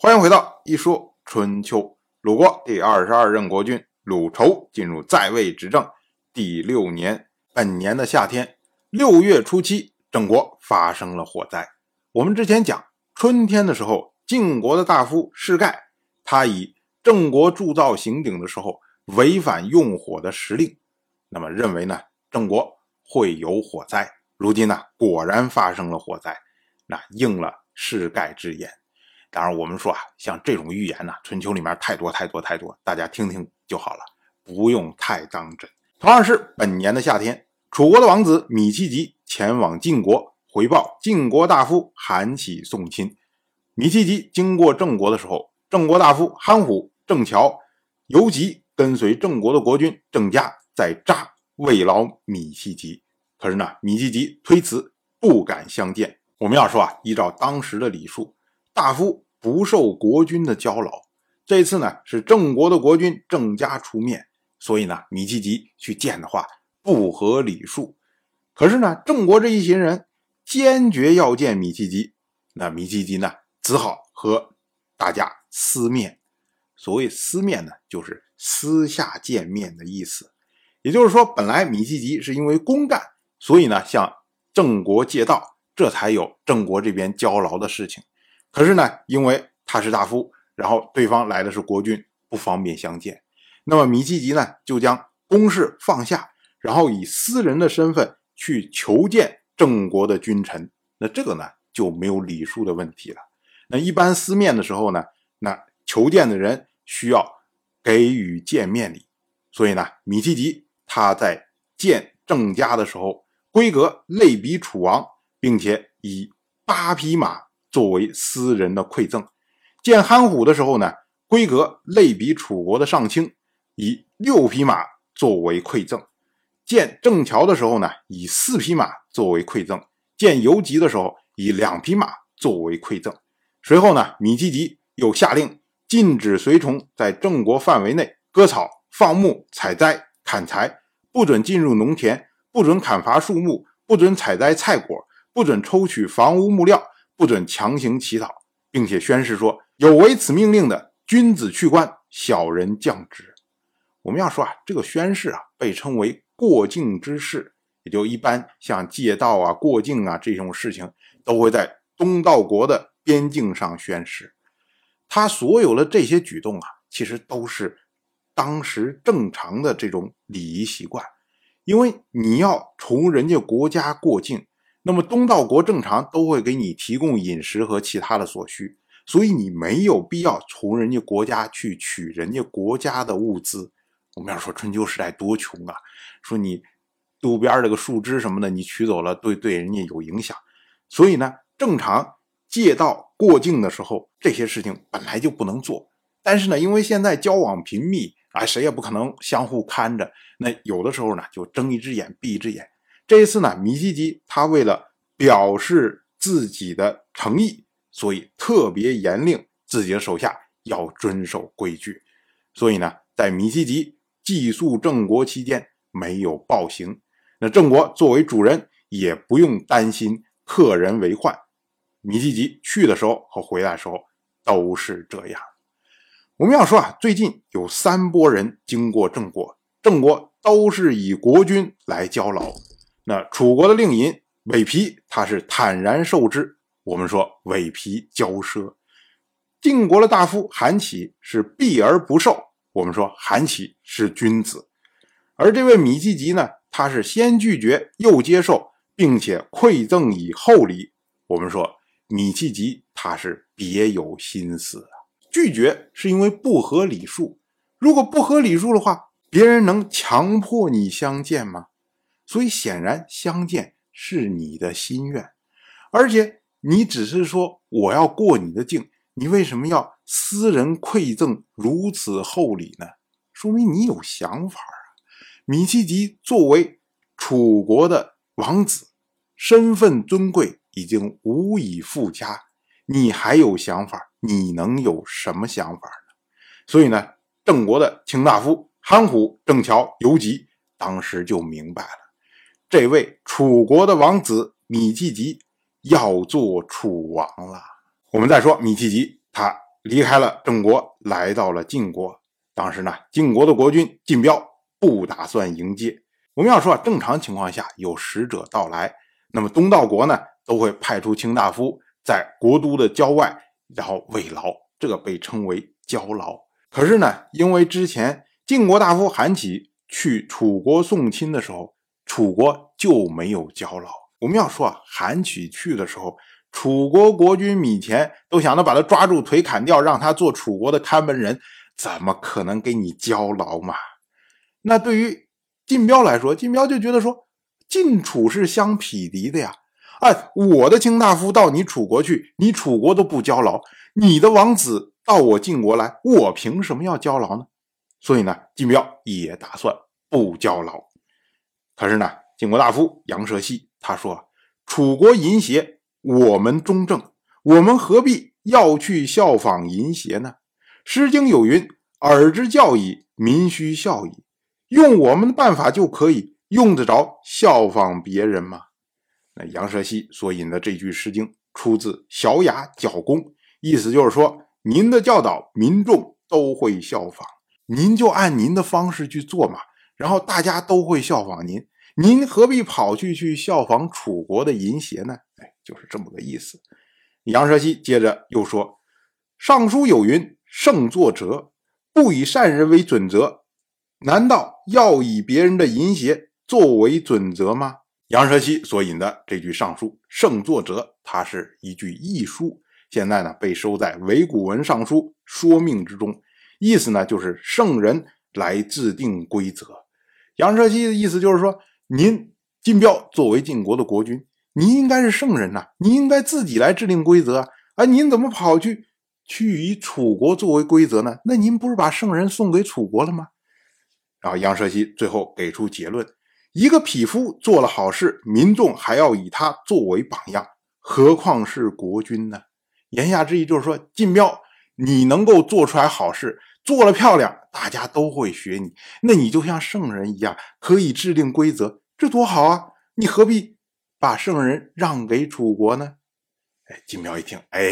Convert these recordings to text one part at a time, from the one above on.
欢迎回到一说春秋。鲁国第二十二任国君鲁仇进入在位执政第六年，本年的夏天六月初七，郑国发生了火灾。我们之前讲春天的时候，晋国的大夫士盖，他以郑国铸造刑鼎的时候违反用火的时令，那么认为呢郑国会有火灾。如今呢果然发生了火灾，那应了士盖之言。当然，我们说啊，像这种预言呢，春秋里面太多太多太多，大家听听就好了，不用太当真。同样是本年的夏天，楚国的王子芈屃疾前往晋国回报晋国大夫韩起送亲。芈屃疾经过郑国的时候，郑国大夫韩虎、郑乔、游吉跟随郑国的国君郑家在扎慰劳芈屃疾。可是呢，芈屃疾推辞，不敢相见。我们要说啊，依照当时的礼数。大夫不受国君的交劳，这次呢是郑国的国君郑家出面，所以呢芈屃疾去见的话不合礼数。可是呢郑国这一行人坚决要见芈屃疾，那芈屃疾呢只好和大家私面。所谓私面呢，就是私下见面的意思。也就是说，本来芈屃疾是因为公干，所以呢向郑国借道，这才有郑国这边交劳的事情。可是呢，因为他是大夫，然后对方来的是国君，不方便相见。那么芈屃疾呢，就将公事放下，然后以私人的身份去求见郑国的君臣。那这个呢，就没有礼数的问题了。那一般私面的时候呢，那求见的人需要给予见面礼。所以呢，芈屃疾他在见郑家的时候，规格类比楚王，并且以八匹马。作为私人的馈赠，见韩虎的时候呢，规格类比楚国的上卿，以六匹马作为馈赠；见郑乔的时候呢，以四匹马作为馈赠；见游吉的时候，以两匹马作为馈赠。随后呢，芈屃疾又下令禁止随从在郑国范围内割草、放牧、采摘、砍柴，不准进入农田，不准砍伐树木，不准采摘菜果，不准抽取房屋木料。不准强行乞讨，并且宣誓说：有违此命令的，君子去官，小人降职。我们要说啊，这个宣誓啊，被称为过境之事，也就一般像借道啊、过境啊这种事情，都会在东道国的边境上宣誓。他所有的这些举动啊，其实都是当时正常的这种礼仪习惯，因为你要从人家国家过境。那么东道国正常都会给你提供饮食和其他的所需，所以你没有必要从人家国家去取人家国家的物资。我们要说春秋时代多穷啊，说你路边这个树枝什么的，你取走了，对对人家有影响。所以呢，正常借道过境的时候，这些事情本来就不能做。但是呢，因为现在交往频密啊，谁也不可能相互看着，那有的时候呢，就睁一只眼闭一只眼。这一次呢，芈屃疾他为了表示自己的诚意，所以特别严令自己的手下要遵守规矩。所以呢，在芈屃疾寄宿郑国期间没有暴行。那郑国作为主人，也不用担心客人为患。芈屃疾去的时候和回来的时候都是这样。我们要说啊，最近有三波人经过郑国，郑国都是以国君来交劳。那楚国的令尹韦皮，他是坦然受之。我们说韦皮骄奢。晋国的大夫韩起是避而不受。我们说韩起是君子。而这位芈屃疾呢，他是先拒绝又接受，并且馈赠以厚礼。我们说芈屃疾他是别有心思啊。拒绝是因为不合礼数。如果不合礼数的话，别人能强迫你相见吗？所以显然相见是你的心愿，而且你只是说我要过你的境，你为什么要私人馈赠如此厚礼呢？说明你有想法啊！米其吉作为楚国的王子，身份尊贵，已经无以复加，你还有想法？你能有什么想法呢？所以呢，郑国的卿大夫韩虎、郑乔、游吉当时就明白了。这位楚国的王子芈屃疾要做楚王了。我们再说芈屃疾，他离开了郑国，来到了晋国。当时呢，晋国的国君晋彪不打算迎接。我们要说啊，正常情况下有使者到来，那么东道国呢都会派出卿大夫在国都的郊外，然后慰劳，这个被称为交劳。可是呢，因为之前晋国大夫韩起去楚国送亲的时候，楚国就没有交劳。我们要说啊，韩起去的时候，楚国国君米前都想着把他抓住腿砍掉，让他做楚国的看门人，怎么可能给你交劳嘛？那对于晋彪来说，晋彪就觉得说，晋楚是相匹敌的呀。哎，我的卿大夫到你楚国去，你楚国都不交劳，你的王子到我晋国来，我凭什么要交劳呢？所以呢，晋彪也打算不交劳。可是呢，晋国大夫杨舍西。他说：“楚国淫邪，我们中正，我们何必要去效仿淫邪呢？”《诗经》有云：“耳之教矣，民须效矣。”用我们的办法就可以用得着效仿别人吗？那杨舍西所引的这句《诗经》出自《小雅·角公》，意思就是说，您的教导，民众都会效仿，您就按您的方式去做嘛，然后大家都会效仿您。您何必跑去去效仿楚国的淫邪呢？哎，就是这么个意思。杨蛇西接着又说：“尚书有云，圣作则，不以善人为准则，难道要以别人的淫邪作为准则吗？”杨蛇西所引的这句尚书“圣作则”，它是一句译书，现在呢被收在《伪古文尚书说命》之中，意思呢就是圣人来制定规则。杨蛇西的意思就是说。您晋彪作为晋国的国君，您应该是圣人呐，您应该自己来制定规则啊！您怎么跑去去以楚国作为规则呢？那您不是把圣人送给楚国了吗？然后杨舍西最后给出结论：一个匹夫做了好事，民众还要以他作为榜样，何况是国君呢？言下之意就是说，晋彪，你能够做出来好事。做了漂亮，大家都会学你。那你就像圣人一样，可以制定规则，这多好啊！你何必把圣人让给楚国呢？哎，金彪一听，哎，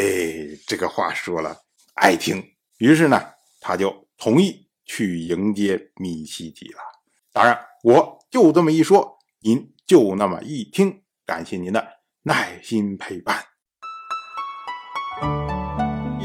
这个话说了，爱听。于是呢，他就同意去迎接米西吉了。当然，我就这么一说，您就那么一听。感谢您的耐心陪伴。《